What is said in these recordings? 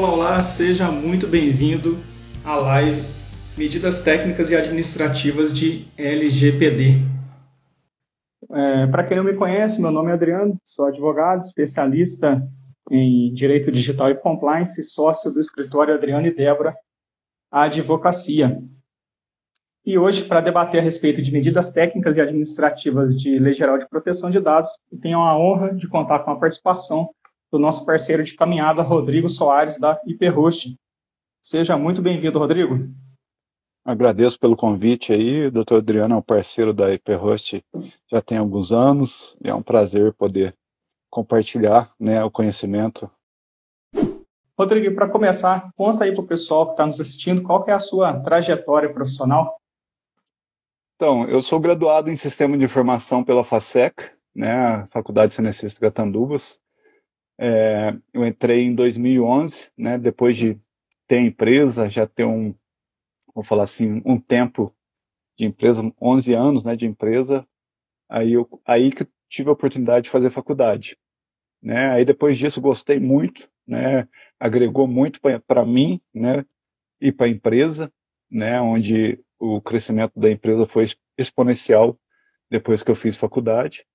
Olá, olá, seja muito bem-vindo à live Medidas Técnicas e Administrativas de LGPD. É, Para quem não me conhece, meu nome é Adriano, sou advogado, especialista em Direito Digital e Compliance, sócio do escritório Adriano e Débora Advocacia. E hoje, para debater a respeito de medidas técnicas e administrativas de Lei Geral de Proteção de Dados, tenho a honra de contar com a participação do nosso parceiro de caminhada, Rodrigo Soares, da Hiperhost. Seja muito bem-vindo, Rodrigo. Agradeço pelo convite aí, doutor Adriano é um parceiro da Hiperhost já tem alguns anos, e é um prazer poder compartilhar né, o conhecimento. Rodrigo, para começar, conta aí para o pessoal que está nos assistindo qual é a sua trajetória profissional. Então, eu sou graduado em Sistema de Informação pela FASEC, né, Faculdade Cenecista Gatanduvas. É, eu entrei em 2011, né, depois de ter empresa, já ter um, vou falar assim, um tempo de empresa, 11 anos né, de empresa, aí, eu, aí que tive a oportunidade de fazer faculdade. Né? Aí depois disso gostei muito, né? agregou muito para mim né? e para a empresa, né? onde o crescimento da empresa foi exponencial depois que eu fiz faculdade.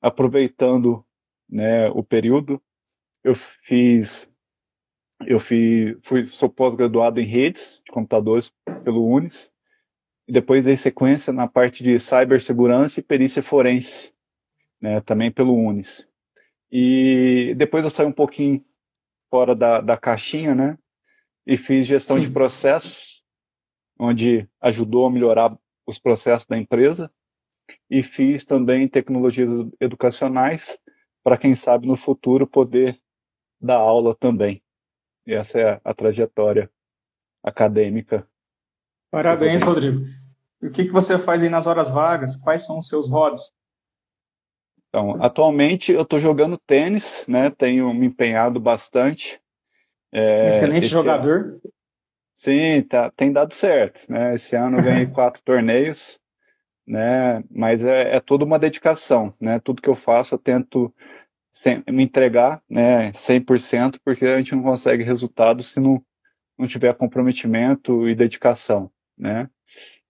Aproveitando né, o período, eu fiz, eu fui, fui sou pós-graduado em redes de computadores pelo Unis, e depois dei sequência na parte de cibersegurança e perícia forense, né, também pelo Unis. E depois eu saí um pouquinho fora da, da caixinha, né, e fiz gestão Sim. de processos, onde ajudou a melhorar os processos da empresa, e fiz também tecnologias educacionais, para quem sabe no futuro poder da aula também. E essa é a, a trajetória acadêmica. Parabéns, Rodrigo. E o que, que você faz aí nas horas vagas? Quais são os seus hobbies? Então, atualmente eu estou jogando tênis, né? Tenho me empenhado bastante. É, Excelente jogador. Ano, sim, tá, tem dado certo, né? Esse ano eu ganhei quatro torneios, né? Mas é, é toda uma dedicação, né? Tudo que eu faço eu tento sem, me entregar né, 100%, porque a gente não consegue resultado se não, não tiver comprometimento e dedicação, né?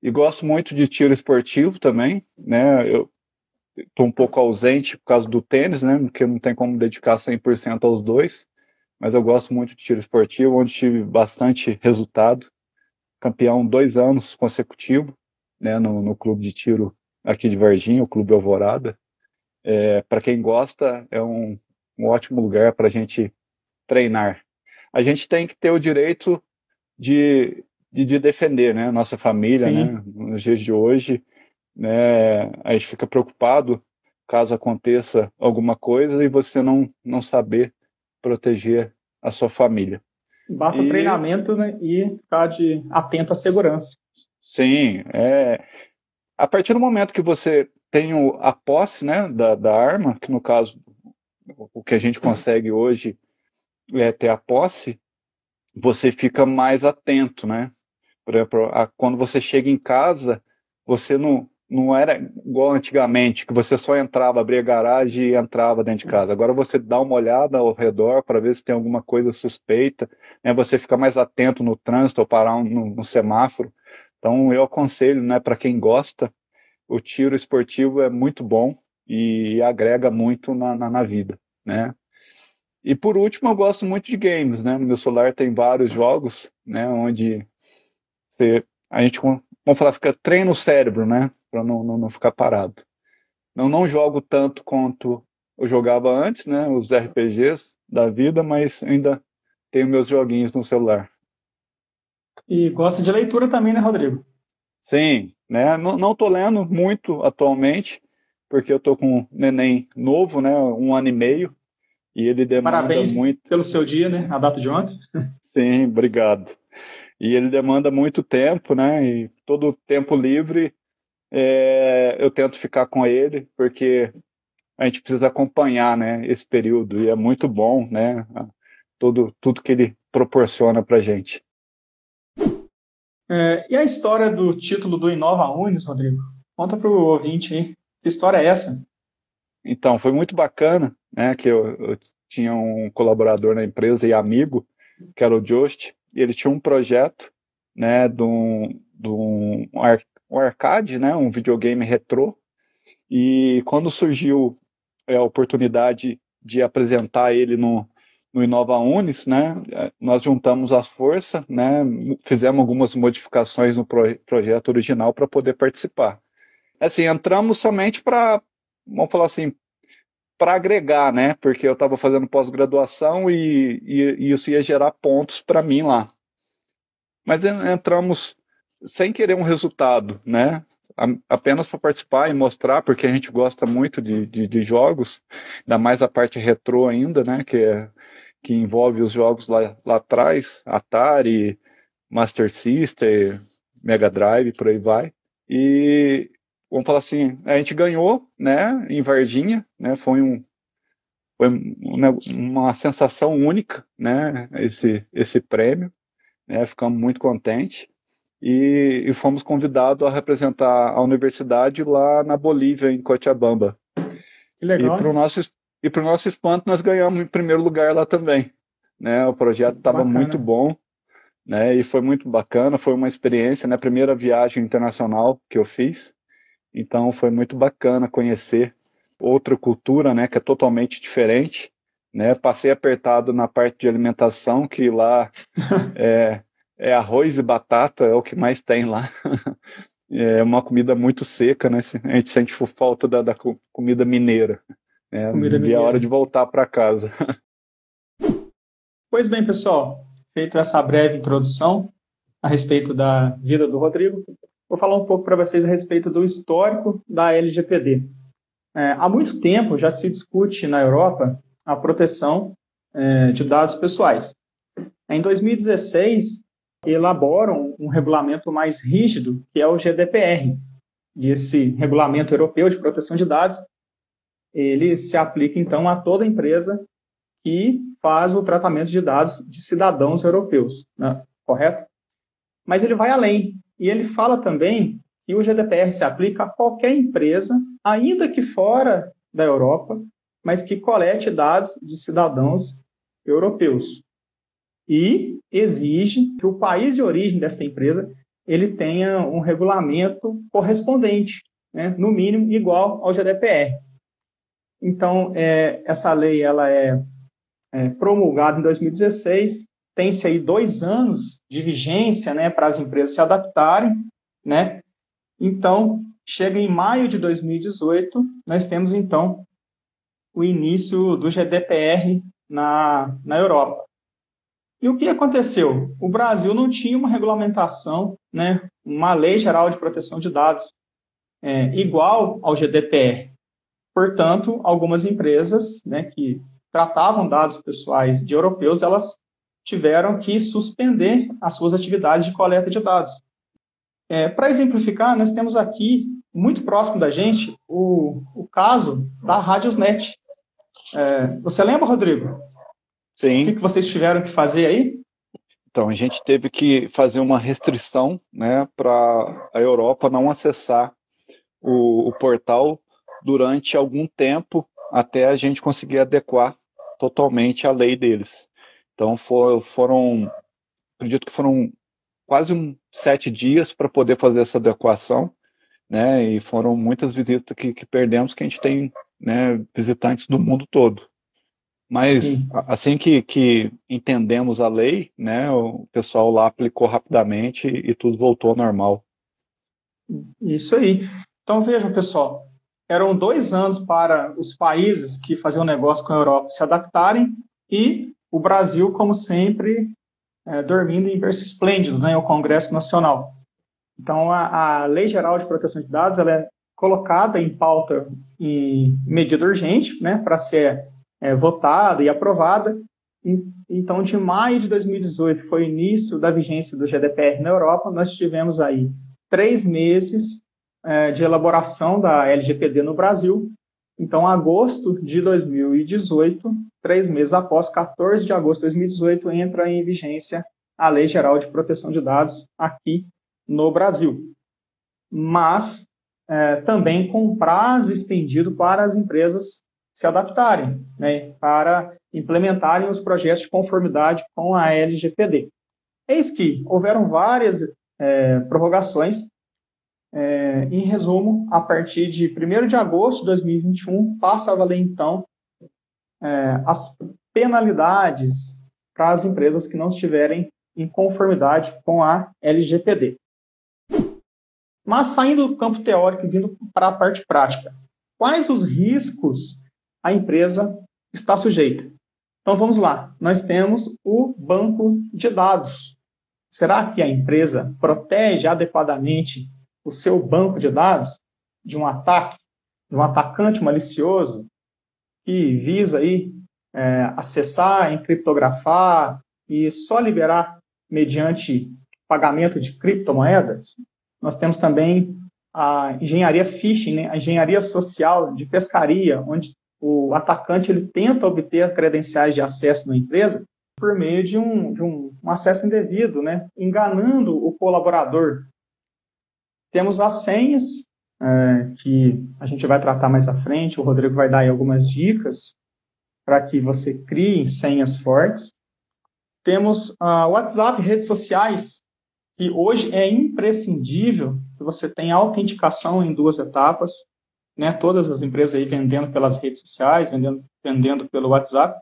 E gosto muito de tiro esportivo também, né? Eu estou um pouco ausente por causa do tênis, né? Porque não tem como dedicar 100% aos dois, mas eu gosto muito de tiro esportivo, onde tive bastante resultado. Campeão dois anos consecutivo, né? No, no clube de tiro aqui de Varginha, o Clube Alvorada é, para quem gosta, é um, um ótimo lugar para a gente treinar. A gente tem que ter o direito de, de, de defender né, nossa família, né, nos dias de hoje. Né, a gente fica preocupado caso aconteça alguma coisa e você não, não saber proteger a sua família. Basta e... treinamento né, e ficar de, atento à segurança. Sim, é, a partir do momento que você tenho a posse né, da, da arma, que no caso, o que a gente consegue hoje é ter a posse, você fica mais atento, né? Por exemplo, a, quando você chega em casa, você não, não era igual antigamente, que você só entrava, abria a garagem e entrava dentro de casa. Agora você dá uma olhada ao redor para ver se tem alguma coisa suspeita, né? você fica mais atento no trânsito ou parar no, no semáforo. Então eu aconselho, né, para quem gosta, o tiro esportivo é muito bom e agrega muito na, na, na, vida, né? E por último, eu gosto muito de games, né? No meu celular tem vários jogos, né? Onde você, a gente, vamos falar, fica treina o cérebro, né? Para não, não, não ficar parado. Eu não jogo tanto quanto eu jogava antes, né? Os RPGs da vida, mas ainda tenho meus joguinhos no celular. E gosta de leitura também, né, Rodrigo? Sim, né? Não estou lendo muito atualmente, porque eu estou com um neném novo, né? Um ano e meio, e ele demanda Parabéns muito. pelo seu dia, né? A data de ontem. Sim, obrigado. E ele demanda muito tempo, né? E todo tempo livre é, eu tento ficar com ele, porque a gente precisa acompanhar, né? Esse período e é muito bom, né? Tudo, tudo que ele proporciona para gente. É, e a história do título do Inova Unis, Rodrigo? Conta para o ouvinte aí. Que história é essa? Então, foi muito bacana, né? Que eu, eu, tinha um colaborador na empresa e amigo, que era o Just, e ele tinha um projeto, né, de um, de um, um arcade, né, um videogame retrô, e quando surgiu é, a oportunidade de apresentar ele no, no Inova Unis, né, nós juntamos as forças, né, fizemos algumas modificações no pro, projeto original para poder participar. Assim, entramos somente para, vamos falar assim, para agregar, né, porque eu estava fazendo pós-graduação e, e, e isso ia gerar pontos para mim lá. Mas entramos sem querer um resultado, né? apenas para participar e mostrar, porque a gente gosta muito de, de, de, jogos, ainda mais a parte retrô ainda, né, que, é, que envolve os jogos lá, lá atrás, Atari, Master System, Mega Drive, por aí vai. E vamos falar assim, a gente ganhou, né, em Varginha, né, foi um foi uma sensação única, né, esse esse prêmio, né, ficamos muito contentes e, e fomos convidados a representar a universidade lá na Bolívia, em Cochabamba. Que legal. E para o nosso, e nosso espanto, nós ganhamos em primeiro lugar lá também. Né? O projeto estava muito bom. Né, e foi muito bacana, foi uma experiência, né, primeira viagem internacional que eu fiz, então foi muito bacana conhecer outra cultura, né, que é totalmente diferente, né, passei apertado na parte de alimentação, que lá é, é arroz e batata, é o que mais tem lá. é uma comida muito seca, né? A gente sente falta da, da comida mineira. Né? Comida e é hora de voltar para casa. Pois bem, pessoal, feito essa breve introdução a respeito da vida do Rodrigo, vou falar um pouco para vocês a respeito do histórico da LGPD. É, há muito tempo já se discute na Europa a proteção é, de dados pessoais. Em 2016, elaboram um regulamento mais rígido, que é o GDPR. E esse regulamento europeu de proteção de dados, ele se aplica então a toda empresa que faz o tratamento de dados de cidadãos europeus, né? correto? Mas ele vai além e ele fala também que o GDPR se aplica a qualquer empresa, ainda que fora da Europa, mas que colete dados de cidadãos europeus e exige que o país de origem dessa empresa ele tenha um regulamento correspondente, né, no mínimo igual ao GDPR. Então, é, essa lei ela é, é, promulgada em 2016, tem-se aí dois anos de vigência né, para as empresas se adaptarem. Né? Então, chega em maio de 2018, nós temos então o início do GDPR na, na Europa. E o que aconteceu? O Brasil não tinha uma regulamentação, né, uma lei geral de proteção de dados é, igual ao GDPR. Portanto, algumas empresas né, que tratavam dados pessoais de europeus, elas tiveram que suspender as suas atividades de coleta de dados. É, Para exemplificar, nós temos aqui, muito próximo da gente, o, o caso da Radiosnet. É, você lembra, Rodrigo? Sim. O que, que vocês tiveram que fazer aí? Então, a gente teve que fazer uma restrição né, para a Europa não acessar o, o, portal durante algum tempo até a gente conseguir adequar totalmente a lei deles. Então, for, foram, acredito que foram quase um, sete dias para poder fazer essa adequação, né, e foram muitas visitas que, que perdemos, que a gente tem né, visitantes do mundo todo. Mas Sim. assim que, que entendemos a lei, né, o pessoal lá aplicou rapidamente e, e tudo voltou ao normal. Isso aí. Então vejam, pessoal, eram dois anos para os países que faziam negócio com a Europa se adaptarem e o Brasil, como sempre, é, dormindo em berço esplêndido, né, o Congresso Nacional. Então, a, a, Lei Geral de Proteção de Dados ela é colocada em pauta em medida urgente, né, para ser é, votada e aprovada. Então, de maio de 2018 foi o início da vigência do GDPR na Europa. Nós tivemos aí três meses é, de elaboração da LGPD no Brasil. Então, agosto de 2018, três meses após, 14 de agosto de 2018, entra em vigência a Lei Geral de Proteção de Dados aqui no Brasil. Mas é, também com prazo estendido para as empresas se adaptarem, né, para implementarem os projetos de conformidade com a LGPD. Eis que houveram várias é, prorrogações. É, em resumo, a partir de 1 de agosto de 2021, passa a valer, então, é, as penalidades para as empresas que não estiverem em conformidade com a LGPD. Mas saindo do campo teórico e vindo para a parte prática, quais os riscos a empresa está sujeita? Então vamos lá, nós temos o banco de dados. Será que a empresa protege adequadamente o seu banco de dados de um ataque, de um atacante malicioso que visa aí é, acessar, encriptografar e só liberar mediante pagamento de criptomoedas? Nós temos também a engenharia phishing, né? a engenharia social de pescaria, onde o atacante ele tenta obter credenciais de acesso na empresa por meio de um, de um, um acesso indevido, né? enganando o colaborador. Temos as senhas, é, que a gente vai tratar mais à frente, o Rodrigo vai dar aí algumas dicas para que você crie senhas fortes. Temos uh, WhatsApp, redes sociais, que hoje é imprescindível que você tenha autenticação em duas etapas, né? Todas as empresas aí vendendo pelas redes sociais, vendendo, vendendo pelo WhatsApp.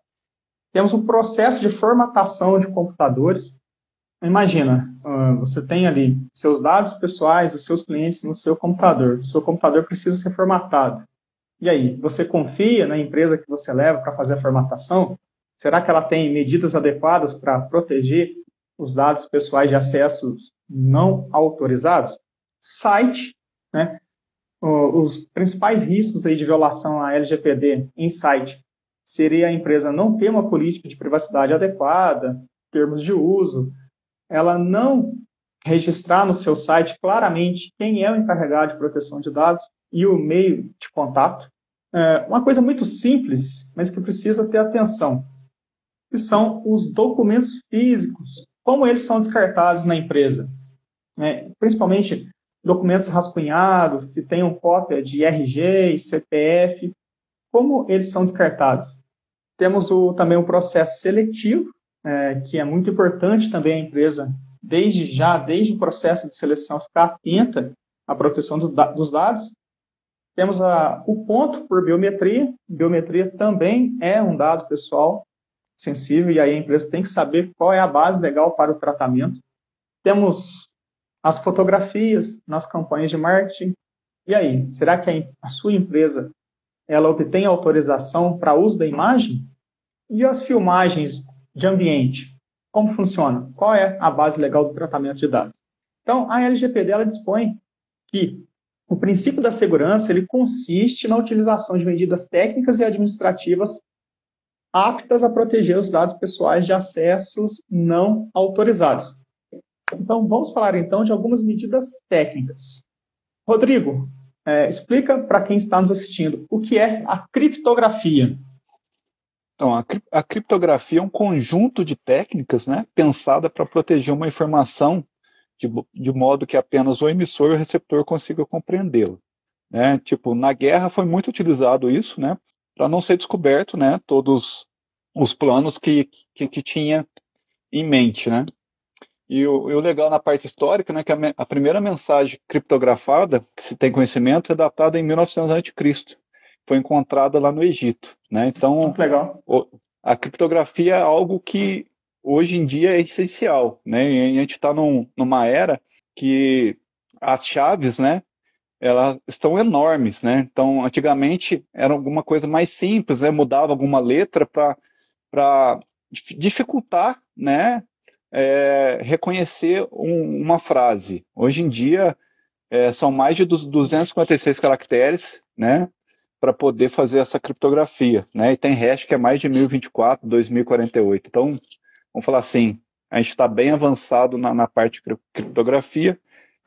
Temos um processo de formatação de computadores. Imagina, você tem ali seus dados pessoais dos seus clientes no seu computador. O seu computador precisa ser formatado. E aí, você confia na empresa que você leva para fazer a formatação? Será que ela tem medidas adequadas para proteger os dados pessoais de acessos não autorizados? Site, né? Os principais riscos aí de violação à LGPD em site seria a empresa não ter uma política de privacidade adequada, termos de uso, ela não registrar no seu site claramente quem é o encarregado de proteção de dados e o meio de contato. É uma coisa muito simples, mas que precisa ter atenção, que são os documentos físicos, como eles são descartados na empresa. É, principalmente documentos rascunhados, que tenham cópia de RG e CPF, como eles são descartados? Temos o, também o processo seletivo, é, que é muito importante também a empresa, desde já, desde o processo de seleção, ficar atenta à proteção do, dos dados. Temos a, o ponto por biometria. Biometria também é um dado pessoal sensível e aí a empresa tem que saber qual é a base legal para o tratamento. Temos as fotografias nas campanhas de marketing. E aí, será que a, a sua empresa ela obtém autorização para uso da imagem? E as filmagens de ambiente? Como funciona? Qual é a base legal do tratamento de dados? Então, a LGPD ela dispõe que o princípio da segurança ele consiste na utilização de medidas técnicas e administrativas aptas a proteger os dados pessoais de acessos não autorizados. Então, vamos falar então de algumas medidas técnicas. Rodrigo, é, explica para quem está nos assistindo o que é a criptografia. Então, a, a criptografia é um conjunto de técnicas né, pensada para proteger uma informação de, de, modo que apenas o emissor e o receptor consigam compreendê-la. Né? Tipo, na guerra foi muito utilizado isso, né, para não ser descoberto, né, todos os planos que, que, que tinha em mente, né. E o, e o, legal na parte histórica, né, que a, a, primeira mensagem criptografada que se tem conhecimento é datada em 1900 a.C. Foi encontrada lá no Egito, né? Então, a criptografia é algo que hoje em dia é essencial, né? E a gente está num, numa era que as chaves, né, elas estão enormes, né? Então, antigamente era alguma coisa mais simples, né? Mudava alguma letra para dificultar, né, é, reconhecer um, uma frase. Hoje em dia, é, são mais de 256 caracteres, né, para poder fazer essa criptografia, né, e tem hash que é mais de 1024, 2048. Então, vamos falar assim, a gente está bem avançado na, na parte de criptografia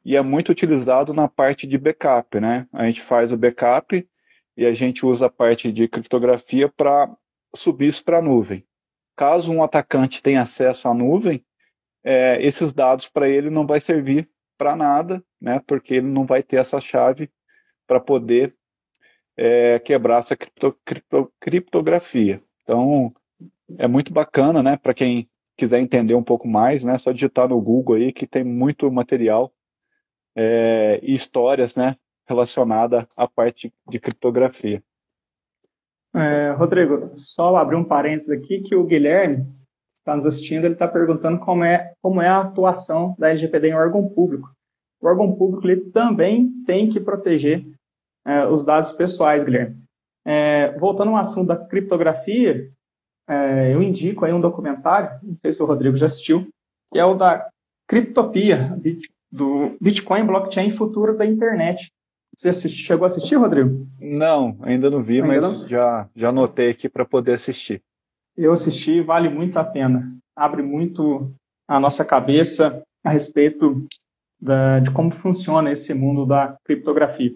e é muito utilizado na parte de backup, né, a gente faz o backup e a gente usa a parte de criptografia para subir isso para a nuvem. Caso um atacante tenha acesso à nuvem, é, esses dados para ele não vai servir para nada, né? Porque ele não vai ter essa chave para poder é, quebrar essa cripto, cripto, criptografia. Então, é muito bacana, né, para quem quiser entender um pouco mais, né, só digitar no Google aí que tem muito material é, e histórias, né, relacionada à parte de criptografia. É, Rodrigo, só abrir um parênteses aqui que o Guilherme está nos assistindo, ele está perguntando como é, como é a atuação da LGPD em órgão público. O órgão público ele também tem que proteger é, os dados pessoais, Guilherme. É, voltando ao assunto da criptografia, é, eu indico aí um documentário, não sei se o Rodrigo já assistiu, que é o da Criptopia, do Bitcoin Blockchain Futuro da Internet. Você assiste, chegou a assistir, Rodrigo? Não, ainda não vi, ainda mas não? Já, já anotei aqui para poder assistir. Eu assisti, vale muito a pena. Abre muito a nossa cabeça a respeito da, de como funciona esse mundo da criptografia.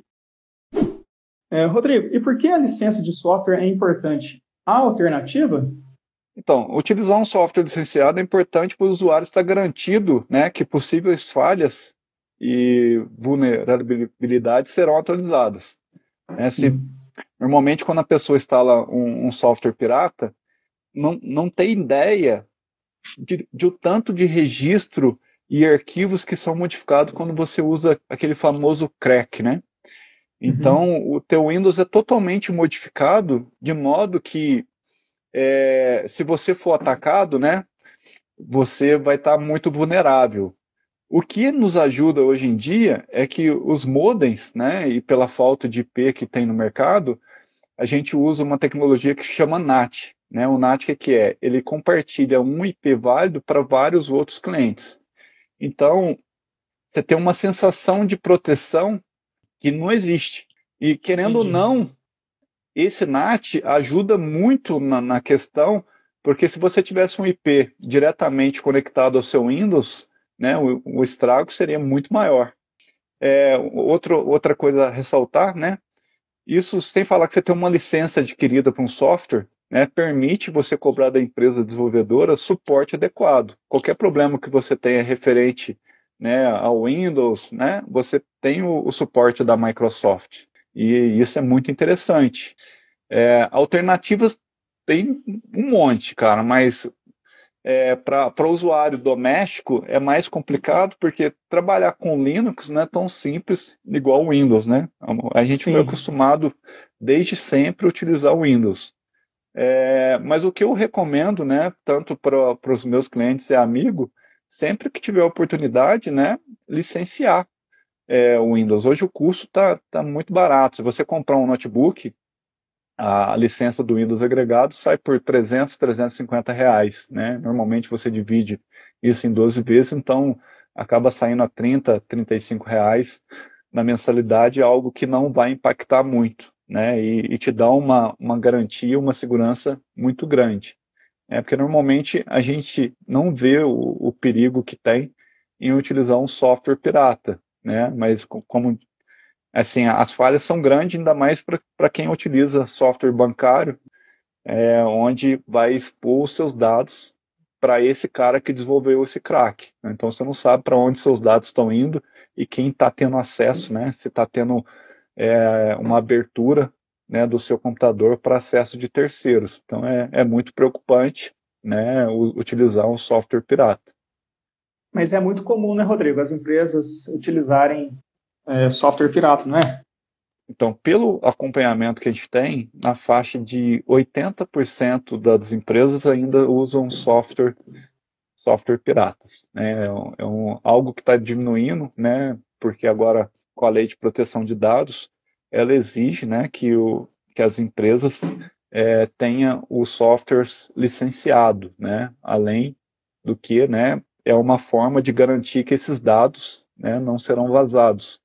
É, Rodrigo, e por que a licença de software é importante? Há alternativa? Então, utilizar um software licenciado é importante para o usuário estar garantido né, que possíveis falhas e vulnerabilidades serão atualizadas. Né? Se, normalmente, quando a pessoa instala um, um software pirata, não, não tem ideia de, de o tanto de registro e arquivos que são modificados quando você usa aquele famoso crack, né? Então, uhum. o teu Windows é totalmente modificado de modo que é, se você for atacado, né, você vai estar tá muito vulnerável. O que nos ajuda hoje em dia é que os modems, né, e pela falta de IP que tem no mercado, a gente usa uma tecnologia que chama NAT. Né? O NAT que, que é? Ele compartilha um IP válido para vários outros clientes. Então, você tem uma sensação de proteção que não existe. E querendo Entendi. ou não, esse NAT ajuda muito na, na questão, porque se você tivesse um IP diretamente conectado ao seu Windows, né, o, o estrago seria muito maior. É, outro, outra coisa a ressaltar, né, isso sem falar que você tem uma licença adquirida para um software, né, permite você cobrar da empresa desenvolvedora suporte adequado. Qualquer problema que você tenha referente né, ao Windows, né, você tem o, o suporte da Microsoft. E isso é muito interessante. É, alternativas tem um monte, cara, mas é, para o usuário doméstico é mais complicado porque trabalhar com Linux não é tão simples igual o Windows, né? A gente Sim. foi acostumado desde sempre a utilizar o Windows. É, mas o que eu recomendo, né, tanto para os meus clientes e amigos, sempre que tiver oportunidade, né, licenciar é, o Windows. Hoje o custo está tá muito barato. Se você comprar um notebook, a licença do Windows agregado sai por 300, 350 reais, né? Normalmente você divide isso em 12 vezes, então acaba saindo a 30, 35 reais na mensalidade, algo que não vai impactar muito, né? E, e te dá uma, uma garantia, uma segurança muito grande. É porque normalmente a gente não vê o, o perigo que tem em utilizar um software pirata, né? Mas como assim, as falhas são grandes, ainda mais para quem utiliza software bancário, é, onde vai expor os seus dados para esse cara que desenvolveu esse crack. Né? Então você não sabe para onde seus dados estão indo e quem está tendo acesso, né? Se está tendo é, uma abertura né, do seu computador para acesso de terceiros. Então é, é muito preocupante, né, utilizar um software pirata. Mas é muito comum, né, Rodrigo, as empresas utilizarem é, software pirata, não é? Então, pelo acompanhamento que a gente tem, na faixa de 80% das empresas ainda usam software software piratas. Né? É, um, é algo que está diminuindo, né? porque agora com a lei de proteção de dados, ela exige né, que, o, que as empresas é, tenham os softwares licenciados, né? além do que né, é uma forma de garantir que esses dados né, não serão vazados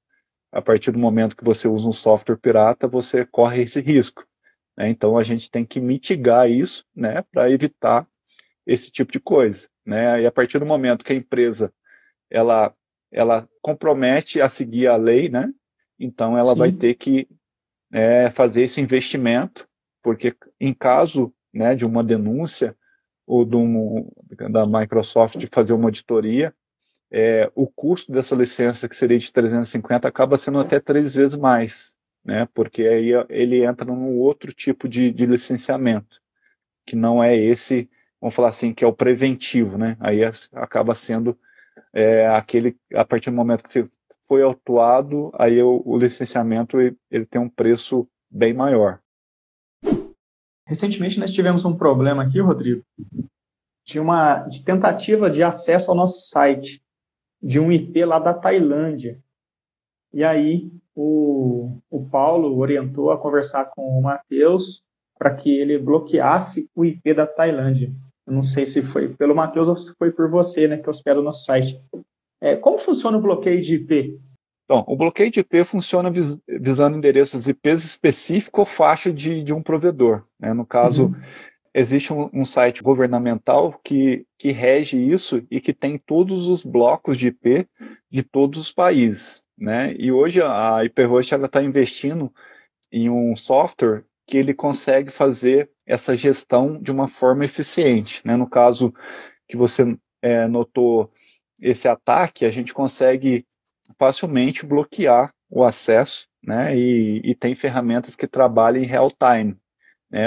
a partir do momento que você usa um software pirata, você corre esse risco. Né? Então a gente tem que mitigar isso né, para evitar esse tipo de coisa. Né? E a partir do momento que a empresa ela, ela compromete a seguir a lei, né? Então ela Sim. vai ter que é, fazer esse investimento, porque em caso né, de uma denúncia ou de um, da Microsoft de fazer uma auditoria, é, o custo dessa licença, que seria de 350, acaba sendo até três vezes mais. né? Porque aí ele entra num outro tipo de, de licenciamento, que não é esse, vamos falar assim, que é o preventivo, né? Aí acaba sendo é, aquele, a partir do momento que você foi autuado, aí o, licenciamento ele tem um preço bem maior. Recentemente nós tivemos um problema aqui, Rodrigo, de uma de tentativa de acesso ao nosso site de um IP lá da Tailândia. E aí o, o Paulo orientou a conversar com o Matheus para que ele bloqueasse o IP da Tailândia. Eu não sei se foi pelo Matheus ou se foi por você, né, que hospeda o nosso site. É, como funciona o bloqueio de IP? Então, o bloqueio de IP funciona vis, visando endereços IPs específicos ou faixa de, de um provedor. Né? No caso, uhum. existe um, um, site governamental que, que rege isso e que tem todos os blocos de IP de todos os países. Né? E hoje a HyperHost está investindo em um software que ele consegue fazer essa gestão de uma forma eficiente. Né? No caso que você é, notou esse ataque, a gente consegue facilmente bloquear o acesso, né? E, e tem ferramentas que trabalham em real time, né?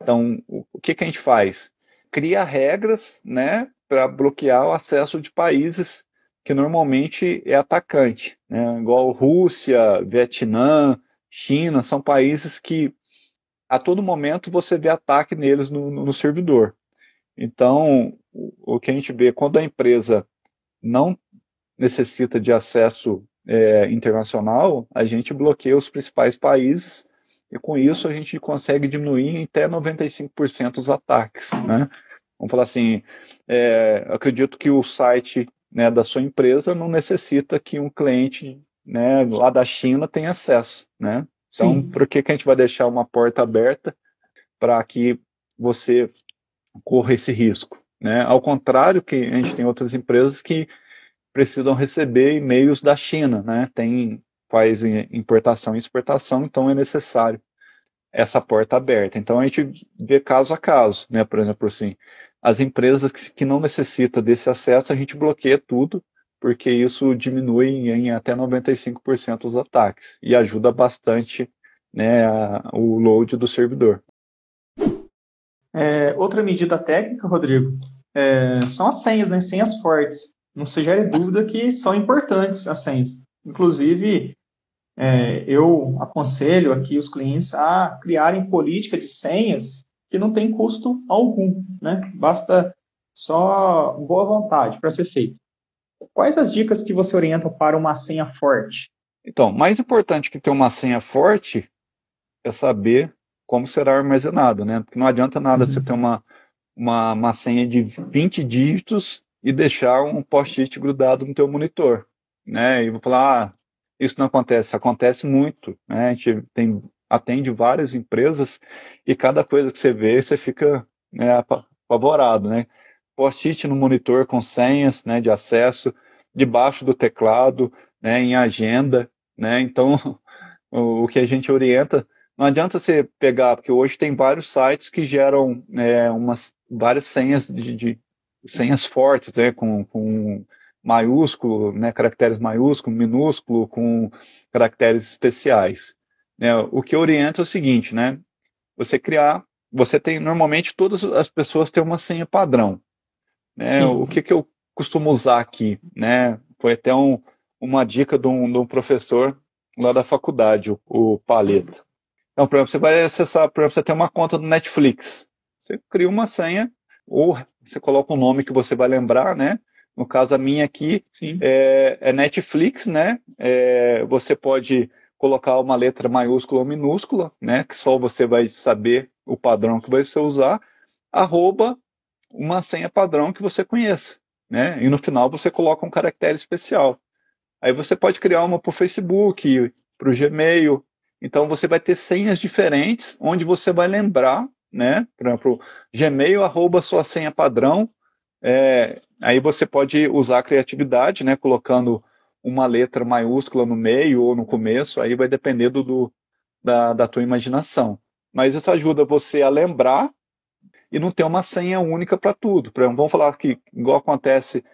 Então, o que, que a gente faz? Cria regras, né, para bloquear o acesso de países que normalmente é atacante, né? Igual Rússia, Vietnã, China, são países que a todo momento você vê ataque neles no, no, no servidor. Então, o que a gente vê quando a empresa não necessita de acesso é, internacional, a gente bloqueia os principais países e com isso a gente consegue diminuir em até 95% os ataques, né? Vamos falar assim, é, acredito que o site né, da sua empresa não necessita que um cliente né, lá da China tenha acesso, né? Então, por que, que a gente vai deixar uma porta aberta para que você corra esse risco? Né? Ao contrário que a gente tem outras empresas que precisam receber e-mails da China, né? Tem faz importação e exportação, então é necessário essa porta aberta. Então a gente vê caso a caso, né? Por exemplo, assim, as empresas que, que não necessitam desse acesso, a gente bloqueia tudo, porque isso diminui em até 95% os ataques e ajuda bastante né, a, o load do servidor. É, outra medida técnica, Rodrigo, é, são as senhas, né? Senhas fortes não se gere dúvida que são importantes as senhas. Inclusive, é, eu aconselho aqui os clientes a criarem política de senhas que não tem custo algum, né? Basta só boa vontade para ser feito. Quais as dicas que você orienta para uma senha forte? Então, mais importante que ter uma senha forte é saber como será armazenado, né? Porque não adianta nada uhum. você ter uma, uma, uma senha de 20 dígitos e deixar um post-it grudado no teu monitor, né? E vou falar, ah, isso não acontece, acontece muito, né? A gente tem, atende várias empresas e cada coisa que você vê, você fica né, apavorado, né? Post-it no monitor com senhas, né, de acesso, debaixo do teclado, né, em agenda, né? Então, o, o que a gente orienta não adianta você pegar, porque hoje tem vários sites que geram é, umas várias senhas de, de, senhas fortes, né, com, com maiúsculo, né, caracteres maiúsculo, minúsculo, com caracteres especiais. Né, o que orienta é o seguinte, né, você criar, você tem, normalmente todas as pessoas têm uma senha padrão. Né, o que, que eu costumo usar aqui, né, foi até um, uma dica de um, de um, professor lá da faculdade, o, o Paleta. Então, por exemplo, você vai acessar, por exemplo, você tem uma conta do Netflix. Você cria uma senha ou você coloca um nome que você vai lembrar, né? No caso, a minha aqui é, é, Netflix, né? É, você pode colocar uma letra maiúscula ou minúscula, né? Que só você vai saber o padrão que você usar, arroba uma senha padrão que você conheça, né? E no final você coloca um caractere especial. Aí você pode criar uma para o Facebook, para o Gmail. Então você vai ter senhas diferentes, onde você vai lembrar né? Por exemplo, Gmail, arroba sua senha padrão. É, aí você pode usar a criatividade, né? Colocando uma letra maiúscula no meio ou no começo, aí vai depender do, do da, da tua imaginação. Mas isso ajuda você a lembrar e não ter uma senha única para tudo. Por exemplo, vamos falar que, igual acontece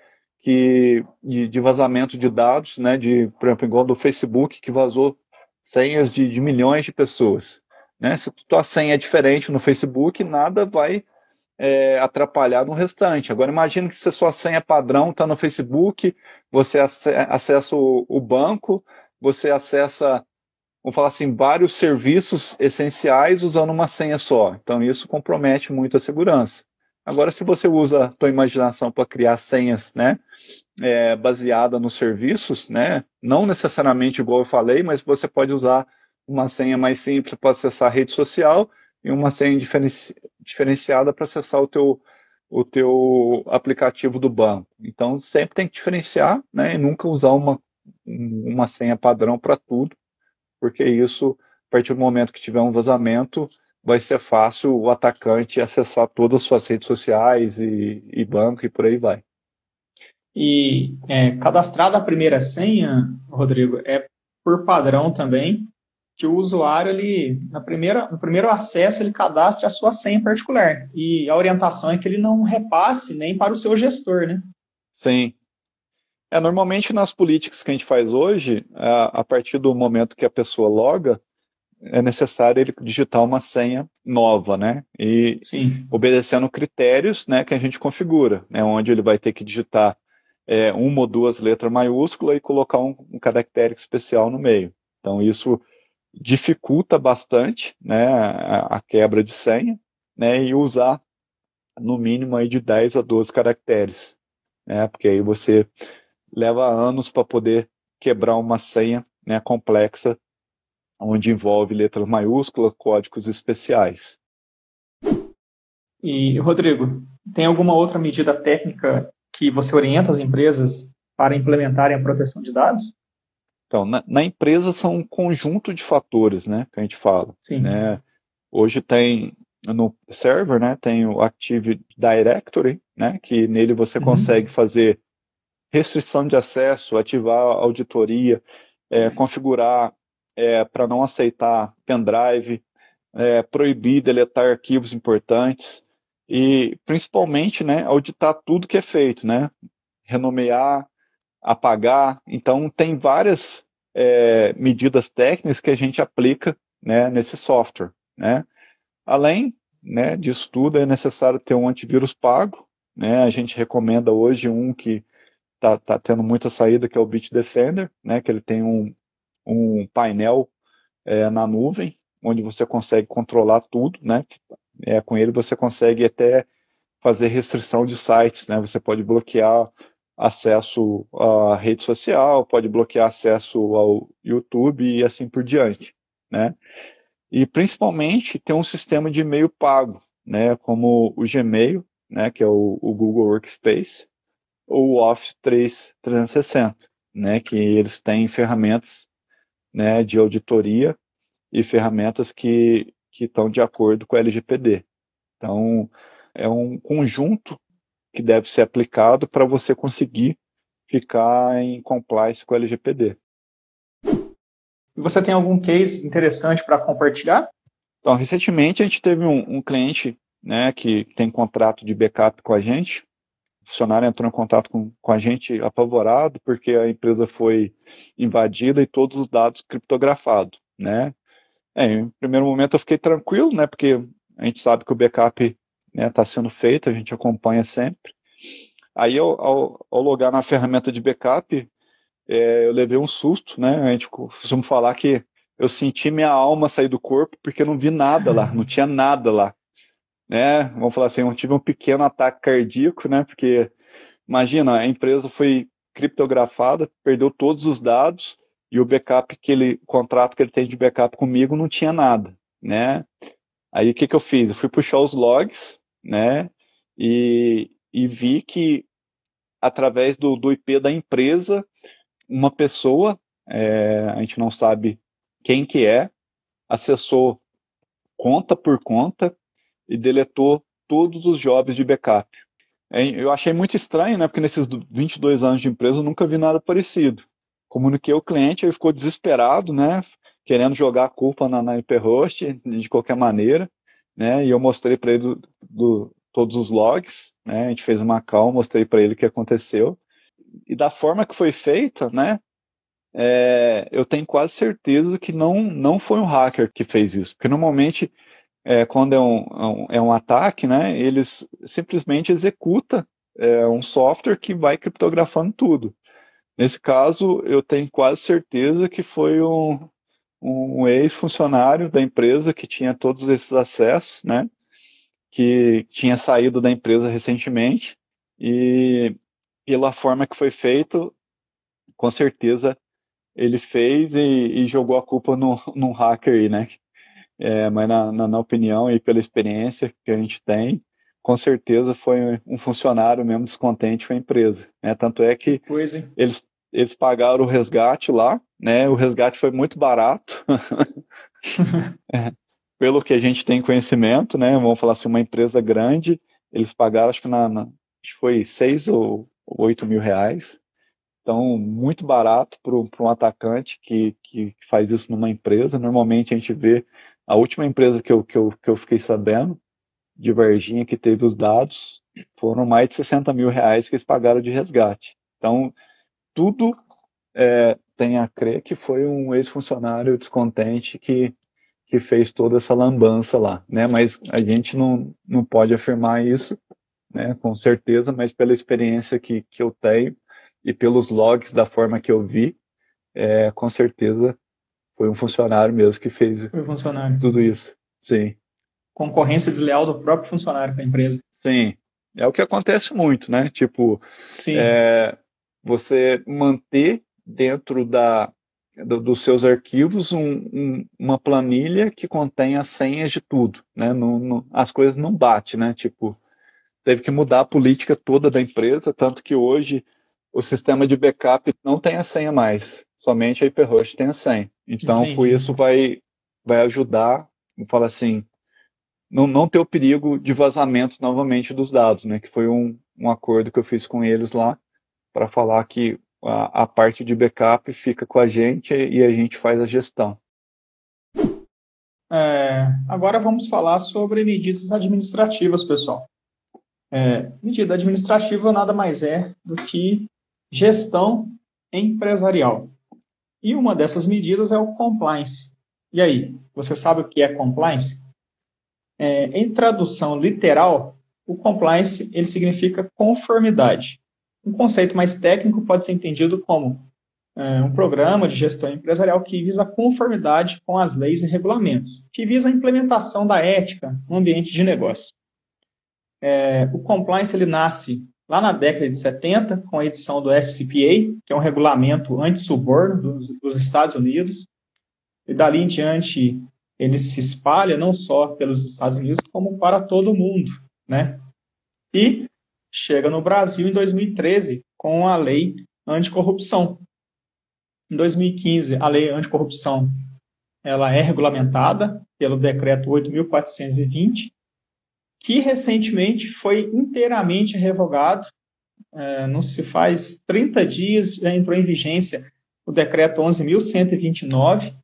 que de, de, vazamento de dados, né, de, por exemplo, igual do Facebook, que vazou senhas de, de milhões de pessoas. Né? Se tua senha é diferente no Facebook, nada vai é, atrapalhar no restante. Agora imagine que se a sua senha padrão está no Facebook, você acessa o, o, banco, você acessa, vamos falar assim, vários serviços essenciais usando uma senha só. Então isso compromete muito a segurança. Agora, se você usa a tua imaginação para criar senhas, né, é, baseada nos serviços, né, não necessariamente igual eu falei, mas você pode usar uma senha mais simples para acessar a rede social e uma senha diferenci diferenciada para acessar o teu, o teu aplicativo do banco. Então, sempre tem que diferenciar né, e nunca usar uma, uma senha padrão para tudo, porque isso, a partir do momento que tiver um vazamento, vai ser fácil o atacante acessar todas as suas redes sociais e, e banco e por aí vai. E é, cadastrada a primeira senha, Rodrigo, é por padrão também que o usuário, ele, na primeira, no primeiro acesso, ele cadastre a sua senha particular. E a orientação é que ele não repasse nem para o seu gestor, né? Sim. É, normalmente nas políticas que a gente faz hoje, a, a partir do momento que a pessoa loga, é necessário ele digitar uma senha nova, né? E Sim. obedecendo critérios né, que a gente configura, né? Onde ele vai ter que digitar é, uma ou duas letras maiúsculas e colocar um, um caractere especial no meio. Então isso dificulta bastante né, a, a quebra de senha né, e usar no mínimo aí de 10 a 12 caracteres, né, porque aí você leva anos para poder quebrar uma senha né, complexa, onde envolve letras maiúsculas, códigos especiais. E, Rodrigo, tem alguma outra medida técnica que você orienta as empresas para implementarem a proteção de dados? Então, na, na, empresa são um conjunto de fatores, né, que a gente fala. Sim. Né? Hoje tem no server, né, tem o Active Directory, né, que nele você uhum. consegue fazer restrição de acesso, ativar auditoria, é, configurar é, para não aceitar pendrive, é, proibir deletar arquivos importantes e principalmente, né, auditar tudo que é feito, né, renomear, apagar. Então, tem várias é, medidas técnicas que a gente aplica né, nesse software. Né? Além né, disso tudo, é necessário ter um antivírus pago. Né? A gente recomenda hoje um que está tá tendo muita saída, que é o Bitdefender, né, que ele tem um, um painel é, na nuvem, onde você consegue controlar tudo. Né? É, com ele você consegue até fazer restrição de sites, né? Você pode bloquear acesso à rede social, pode bloquear acesso ao YouTube e assim por diante, né? E principalmente ter um sistema de e-mail pago, né? Como o Gmail, né? Que é o, o Google Workspace, ou o Office 3, 360, né? Que eles têm ferramentas, né? De auditoria e ferramentas que que estão de acordo com a LGPD. Então, é um conjunto que deve ser aplicado para você conseguir ficar em compliance com o LGPD. Você tem algum case interessante para compartilhar? Então, recentemente a gente teve um, um cliente né, que tem contrato de backup com a gente. O funcionário entrou em contato com, com a gente apavorado porque a empresa foi invadida e todos os dados criptografados, né? É, em primeiro momento eu fiquei tranquilo, né? Porque a gente sabe que o backup está né, tá sendo feito, a gente acompanha sempre. Aí, ao, ao, ao logar na ferramenta de backup, é, eu levei um susto, né? A gente costuma falar que eu senti minha alma sair do corpo porque não vi nada lá, não tinha nada lá. Né? Vamos falar assim, eu tive um pequeno ataque cardíaco, né? Porque, imagina, a empresa foi criptografada, perdeu todos os dados e o backup que ele, o contrato que ele tem de backup comigo não tinha nada, né? Aí o que que eu fiz? Eu fui puxar os logs, né? E, e vi que através do, do IP da empresa, uma pessoa, é, a gente não sabe quem que é, acessou conta por conta e deletou todos os jobs de backup. É, eu achei muito estranho, né? Porque nesses 22 anos de empresa eu nunca vi nada parecido. Comuniquei ao cliente, ele ficou desesperado, né? Querendo jogar a culpa na, na IP host de qualquer maneira né? E eu mostrei para ele do, do, todos os logs, né? A gente fez uma call, mostrei para ele o que aconteceu. E da forma que foi feita, né? é, eu tenho quase certeza que não, não foi um hacker que fez isso, porque normalmente é, quando é um, é um ataque, né, eles simplesmente executa é, um software que vai criptografando tudo. Nesse caso, eu tenho quase certeza que foi um, um ex-funcionário da empresa que tinha todos esses acessos, né, que tinha saído da empresa recentemente e pela forma que foi feito, com certeza ele fez e, e jogou a culpa no, num hacker aí, né? É, mas na, na, na, opinião e pela experiência que a gente tem, com certeza foi um funcionário mesmo descontente com a empresa. Né? Tanto é que eles, eles pagaram o resgate lá, né? O resgate foi muito barato. é, pelo que a gente tem conhecimento, né? Vamos falar assim, uma empresa grande, eles pagaram acho que na, na acho que foi seis ou oito mil reais. Então, muito barato para um atacante que, que faz isso numa empresa. Normalmente a gente vê a última empresa que eu, que eu, que eu fiquei sabendo, de Varginha, que teve os dados, foram mais de 60 mil reais que eles pagaram de resgate. Então, tudo é, tem a crer que foi um ex-funcionário descontente que, que fez toda essa lambança lá, né? Mas a gente não, não pode afirmar isso, né? Com certeza, mas pela experiência que, que eu tenho, e pelos logs da forma que eu vi, é, com certeza foi um funcionário mesmo que fez tudo isso. Sim. Concorrência desleal do próprio funcionário com a empresa. Sim. É o que acontece muito, né? Tipo, é, você manter dentro da, do, dos seus arquivos um, um, uma planilha que contém as senhas de tudo, né? As coisas não batem, né? Tipo, teve que mudar a política toda da empresa, tanto que hoje o sistema de backup não tem a senha mais, somente a HyperHost tem a senha. Então, Entendi. com isso vai, vai ajudar, fala assim, não, não ter o perigo de vazamento novamente dos dados, né? Que foi um, um acordo que eu fiz com eles lá para falar que a, a, parte de backup fica com a gente e a gente faz a gestão. É, agora vamos falar sobre medidas administrativas, pessoal. É, medida administrativa nada mais é do que gestão empresarial. E uma dessas medidas é o compliance. E aí, você sabe o que é compliance? É, em tradução literal, o compliance ele significa conformidade. Um conceito mais técnico pode ser entendido como é, um programa de gestão empresarial que visa conformidade com as leis e regulamentos, que visa a implementação da ética no ambiente de negócio. É, o compliance ele nasce lá na década de 70, com a edição do FCPA, que é um regulamento anti-suborno dos, dos Estados Unidos, e dali em diante ele se espalha não só pelos Estados Unidos, como para todo o mundo, né? E chega no Brasil em 2013 com a lei anticorrupção. Em 2015, a lei anticorrupção ela é regulamentada pelo decreto 8.420 que recentemente foi inteiramente revogado. É, não se faz 30 dias, já entrou em vigência o decreto 11.129.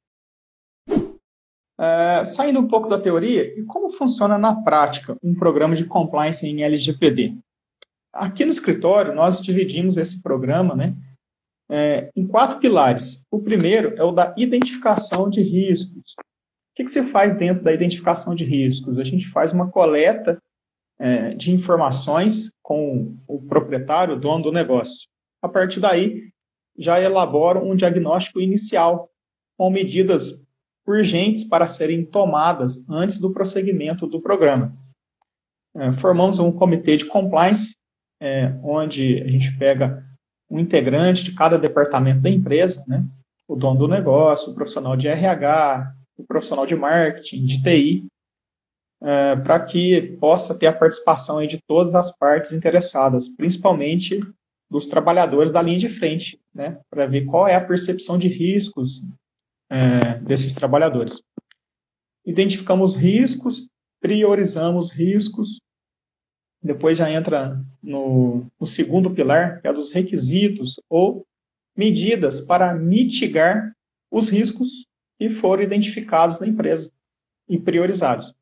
É, saindo um pouco da teoria, e como funciona na prática um programa de compliance em LGPD? Aqui no escritório, nós dividimos esse programa né, é, em quatro pilares. O primeiro é o da identificação de riscos. O que, que se faz dentro da identificação de riscos? A gente faz uma coleta é, de informações com o proprietário, o dono do negócio. A partir daí, já elabora um diagnóstico inicial com medidas urgentes para serem tomadas antes do prosseguimento do programa. É, formamos um comitê de compliance, é, onde a gente pega um integrante de cada departamento da empresa, né? o dono do negócio, o profissional de RH, o profissional de marketing, de TI, é, para que possa ter a participação de todas as partes interessadas, principalmente dos trabalhadores da linha de frente, né, para ver qual é a percepção de riscos é, desses trabalhadores. Identificamos riscos, priorizamos riscos, depois já entra no, no segundo pilar, que é dos requisitos ou medidas para mitigar os riscos que foram identificados na empresa e priorizados.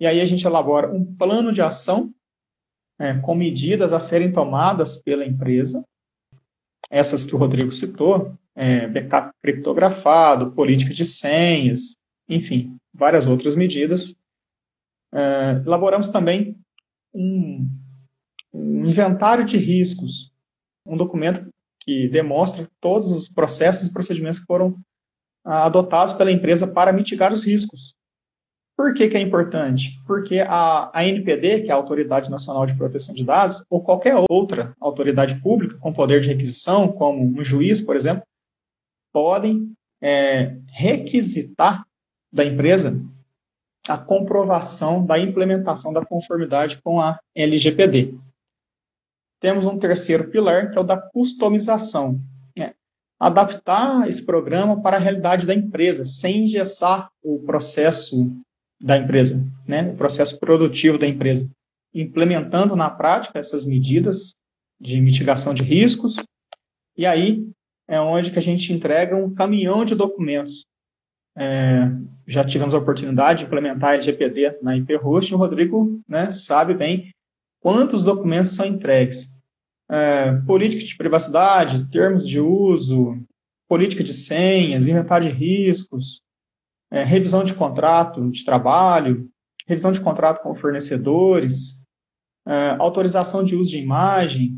E aí a gente elabora um plano de ação é, com medidas a serem tomadas pela empresa, essas que o Rodrigo citou, é, backup criptografado, política de senhas, enfim, várias outras medidas. É, elaboramos também um, um inventário de riscos, um documento que demonstra todos os processos e procedimentos que foram adotados pela empresa para mitigar os riscos. Por que, que é importante? Porque a, a NPD, que é a Autoridade Nacional de Proteção de Dados, ou qualquer outra autoridade pública com poder de requisição, como um juiz, por exemplo, podem é, requisitar da empresa a comprovação da implementação da conformidade com a LGPD. Temos um terceiro pilar, que é o da customização. Né? Adaptar esse programa para a realidade da empresa, sem engessar o processo da empresa, né? o processo produtivo da empresa, implementando na prática essas medidas de mitigação de riscos, e aí é onde que a gente entrega um caminhão de documentos. É, já tivemos a oportunidade de implementar a LGPD na IP Host, e o Rodrigo né, sabe bem quantos documentos são entregues. É, política de privacidade, termos de uso, política de senhas, inventário de riscos, é, revisão de contrato de trabalho, revisão de contrato com fornecedores, é, autorização de uso de imagem,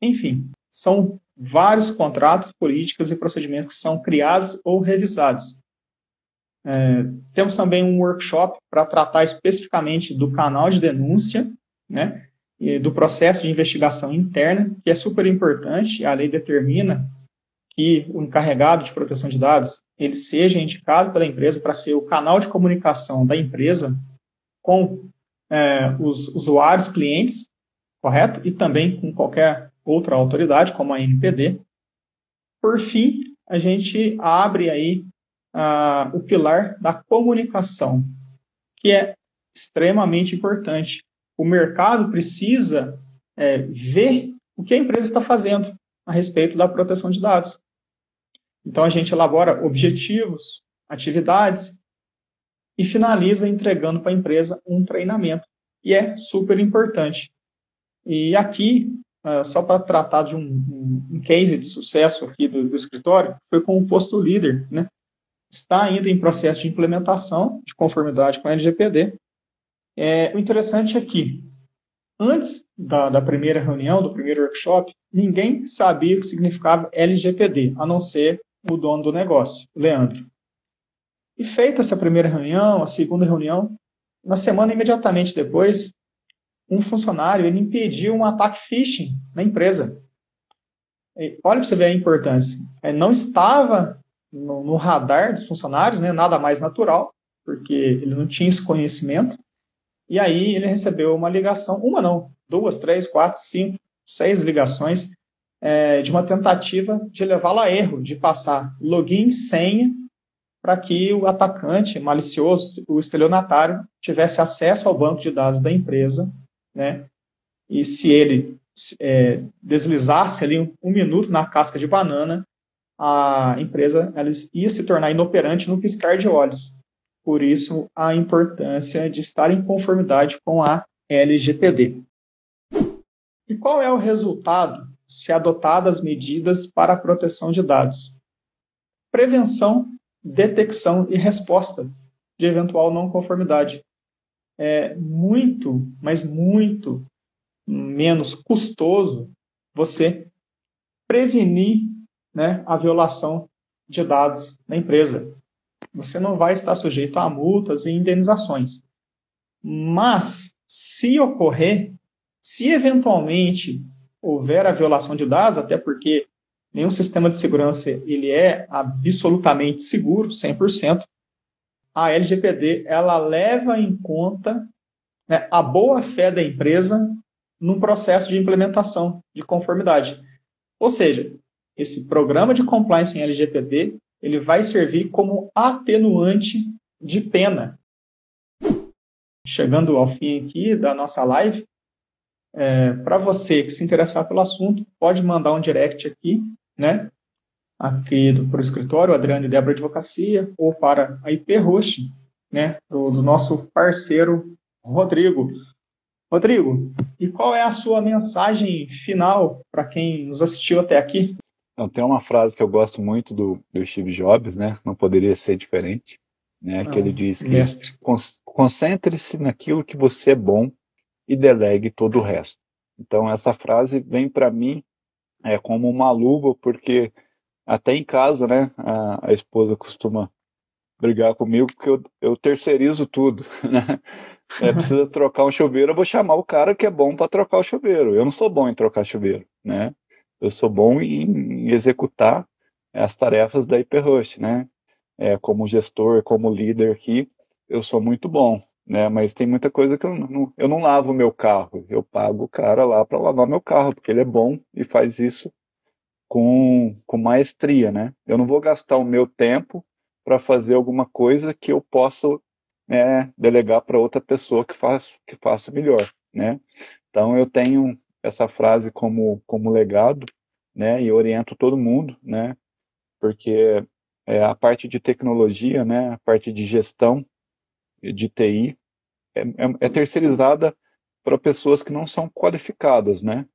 enfim, são vários contratos, políticas e procedimentos que são criados ou revisados. É, temos também um workshop para tratar especificamente do canal de denúncia, né, e do processo de investigação interna, que é super importante, a lei determina que o encarregado de proteção de dados ele seja indicado pela empresa para ser o canal de comunicação da empresa com é, os usuários, clientes, correto? E também com qualquer outra autoridade, como a NPD. Por fim, a gente abre aí o pilar da comunicação, que é extremamente importante. O mercado precisa é, ver o que a empresa está fazendo a respeito da proteção de dados. Então a gente elabora objetivos, atividades e finaliza entregando para a empresa um treinamento. E é super importante. E aqui, uh, só para tratar de um, um, um, case de sucesso aqui do, do, escritório, foi com o posto líder, né? Está ainda em processo de implementação de conformidade com a LGPD. É, o interessante é que Antes da, da, primeira reunião, do primeiro workshop, ninguém sabia o que significava LGPD, a não ser o dono do negócio, o Leandro. E feita essa primeira reunião, a segunda reunião, na semana imediatamente depois, um funcionário ele impediu um ataque phishing na empresa. E olha para você ver a importância. É, não estava no, no, radar dos funcionários, né, nada mais natural, porque ele não tinha esse conhecimento. E aí ele recebeu uma ligação, uma não, duas, três, quatro, cinco, seis ligações é, de uma tentativa de levá-lo a erro, de passar login senha para que o atacante malicioso, o estelionatário, tivesse acesso ao banco de dados da empresa, né? E se ele é, deslizasse ali um, um, minuto na casca de banana, a empresa ela ia se tornar inoperante no piscar de olhos. Por isso, a importância de estar em conformidade com a LGPD. E qual é o resultado se adotadas medidas para a proteção de dados? Prevenção, detecção e resposta de eventual não conformidade. É muito, mas muito menos custoso você prevenir né, a violação de dados na empresa você não vai estar sujeito a multas e indenizações. Mas, se ocorrer, se eventualmente houver a violação de dados, até porque nenhum sistema de segurança ele é absolutamente seguro, 100%, a LGPD ela leva em conta né, a boa fé da empresa no processo de implementação de conformidade. Ou seja, esse programa de compliance em LGPD ele vai servir como atenuante de pena. Chegando ao fim aqui da nossa live, é, para você que se interessar pelo assunto, pode mandar um direct aqui, né? Aqui para o escritório, Adriano e Débora Advocacia, ou para a IP Host, né? Do, do nosso parceiro Rodrigo. Rodrigo, e qual é a sua mensagem final para quem nos assistiu até aqui? Então, tem uma frase que eu gosto muito do, do Steve Jobs, né? Não poderia ser diferente, né? Que ah, ele diz que concentre-se naquilo que você é bom e delegue todo o resto. Então essa frase vem para mim é como uma luva, porque até em casa, né? A, a esposa costuma brigar comigo porque eu, eu terceirizo tudo, né? É, precisa trocar um chuveiro, eu vou chamar o cara que é bom para trocar o chuveiro. Eu não sou bom em trocar chuveiro, né? Eu sou bom em, executar as tarefas da Hyperrush, né? É, como gestor, como líder aqui, eu sou muito bom, né? Mas tem muita coisa que eu não, eu não lavo meu carro. Eu pago o cara lá para lavar meu carro, porque ele é bom e faz isso com, com maestria, né? Eu não vou gastar o meu tempo para fazer alguma coisa que eu possa né, delegar para outra pessoa que, faz, que faça melhor, né? Então eu tenho essa frase como, como legado, né, e oriento todo mundo, né, porque é, a parte de tecnologia, né, a parte de gestão de TI é, é, é terceirizada para pessoas que não são qualificadas, né?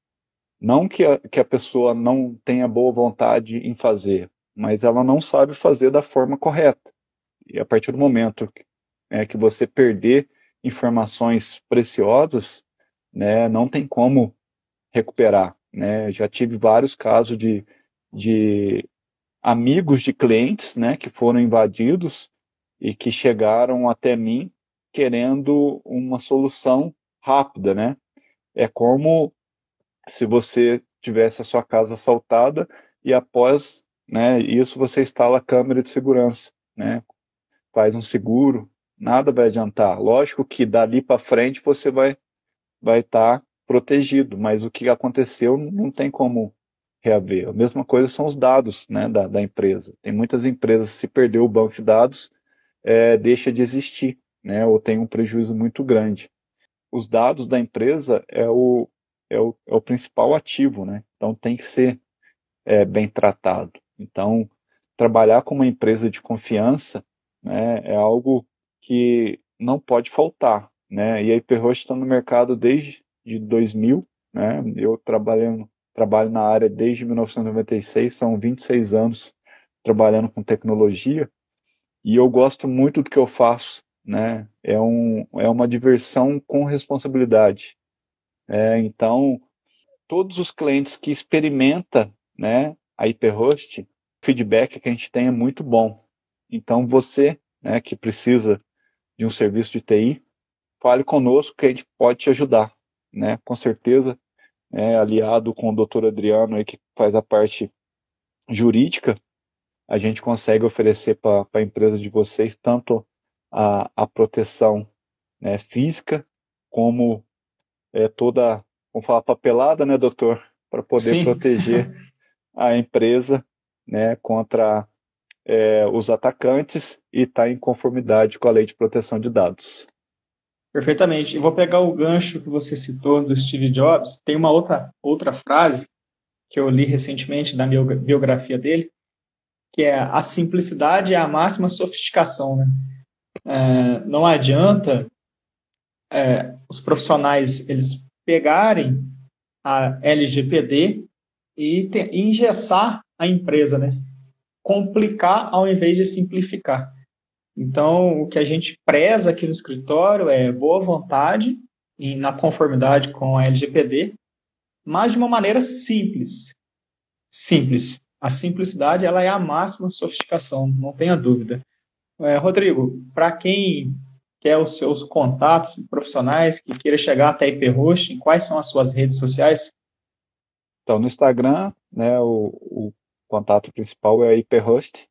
Não que a, que a pessoa não tenha boa vontade em fazer, mas ela não sabe fazer da forma correta. E a partir do momento que, é, que você perder informações preciosas, né, não tem como recuperar. Né? Já tive vários casos de, de amigos de clientes né, que foram invadidos e que chegaram até mim querendo uma solução rápida, né? É como se você tivesse a sua casa assaltada e após né, isso você instala a câmera de segurança, né? Faz um seguro, nada vai adiantar. Lógico que dali para frente você vai vai estar tá protegido, mas o que aconteceu não tem como reaver. A mesma coisa são os dados né, da, da empresa. Tem muitas empresas, se perder o banco de dados, é, deixa de existir, né, ou tem um prejuízo muito grande. Os dados da empresa é o, é o, é o principal ativo, né, então tem que ser é, bem tratado. Então, trabalhar com uma empresa de confiança né, é algo que não pode faltar. Né? E a Hyperhost está no mercado desde de 2000, né? Eu trabalho, trabalho na área desde 1996, são 26 anos trabalhando com tecnologia e eu gosto muito do que eu faço, né? É, um, é uma diversão com responsabilidade. É, então, todos os clientes que experimentam né, a Hyperhost, o feedback que a gente tem é muito bom. Então, você né, que precisa de um serviço de TI, fale conosco que a gente pode te ajudar né? Com certeza, é, aliado com o doutor Adriano aí, que faz a parte jurídica, a gente consegue oferecer para a empresa de vocês tanto a, a proteção né, física, como é, toda, vamos falar, papelada, né, doutor? Para poder Sim. proteger a empresa né, contra é, os atacantes e estar tá em conformidade com a lei de proteção de dados. Perfeitamente. E vou pegar o gancho que você citou do Steve Jobs. Tem uma outra, outra frase que eu li recentemente da biografia dele, que é a simplicidade é a máxima sofisticação. Né? É, não adianta é, os profissionais eles pegarem a LGPD e, te, engessar a empresa, né? complicar ao invés de simplificar. Então, o que a gente preza aqui no escritório é boa vontade e na conformidade com a LGPD, mas de uma maneira simples. Simples. A simplicidade ela é a máxima sofisticação, não tenha dúvida. É, Rodrigo, para quem quer os seus contatos profissionais, que queira chegar até IP quais são as suas redes sociais? Então, no Instagram, né, o, o contato principal é IP Host,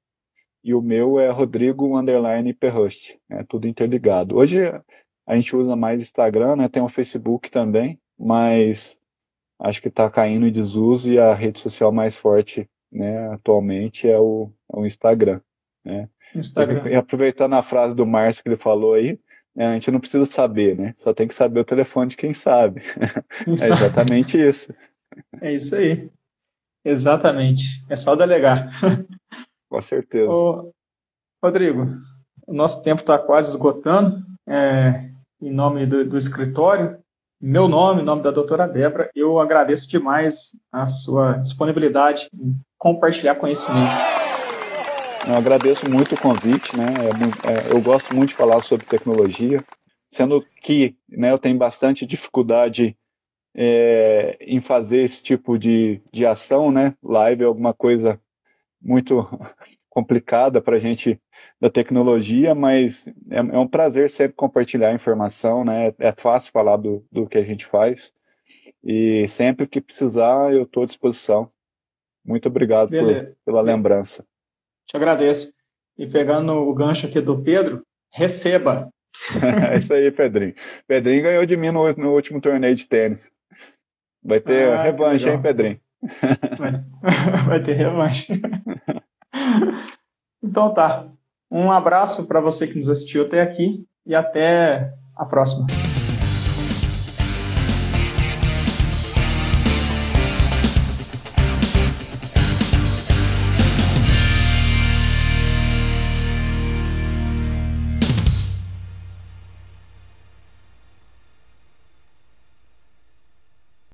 e o meu é Rodrigo Underline Perrust, é tudo interligado. Hoje a gente usa mais Instagram, né? Tem o Facebook também, mas acho que está caindo em desuso e a rede social mais forte, né, atualmente é o, é o Instagram, né? Instagram. E, aproveitando a frase do Márcio que ele falou aí, né, a gente não precisa saber, né? Só tem que saber o telefone de quem sabe. é exatamente isso. É isso aí. Exatamente. É só delegar. Com certeza. Ô, Rodrigo, o nosso tempo está quase esgotando. É, em nome do, do, escritório, meu nome, em nome da doutora Débora, eu agradeço demais a sua disponibilidade em compartilhar conhecimento. Eu agradeço muito o convite, né? É, é, eu gosto muito de falar sobre tecnologia, sendo que né, eu tenho bastante dificuldade é, em fazer esse tipo de, de ação, né? Live é alguma coisa muito complicada para a gente da tecnologia, mas é, é, um prazer sempre compartilhar informação, né? É fácil falar do, do que a gente faz e sempre que precisar eu estou à disposição. Muito obrigado por, pela lembrança. Te agradeço. E pegando o gancho aqui do Pedro, receba. é isso aí, Pedrinho. Pedrinho ganhou de mim no, no último torneio de tênis. Vai ter ah, revanche, hein, Pedrinho? Vai, vai ter revanche. então tá. Um abraço para você que nos assistiu até aqui e até a próxima.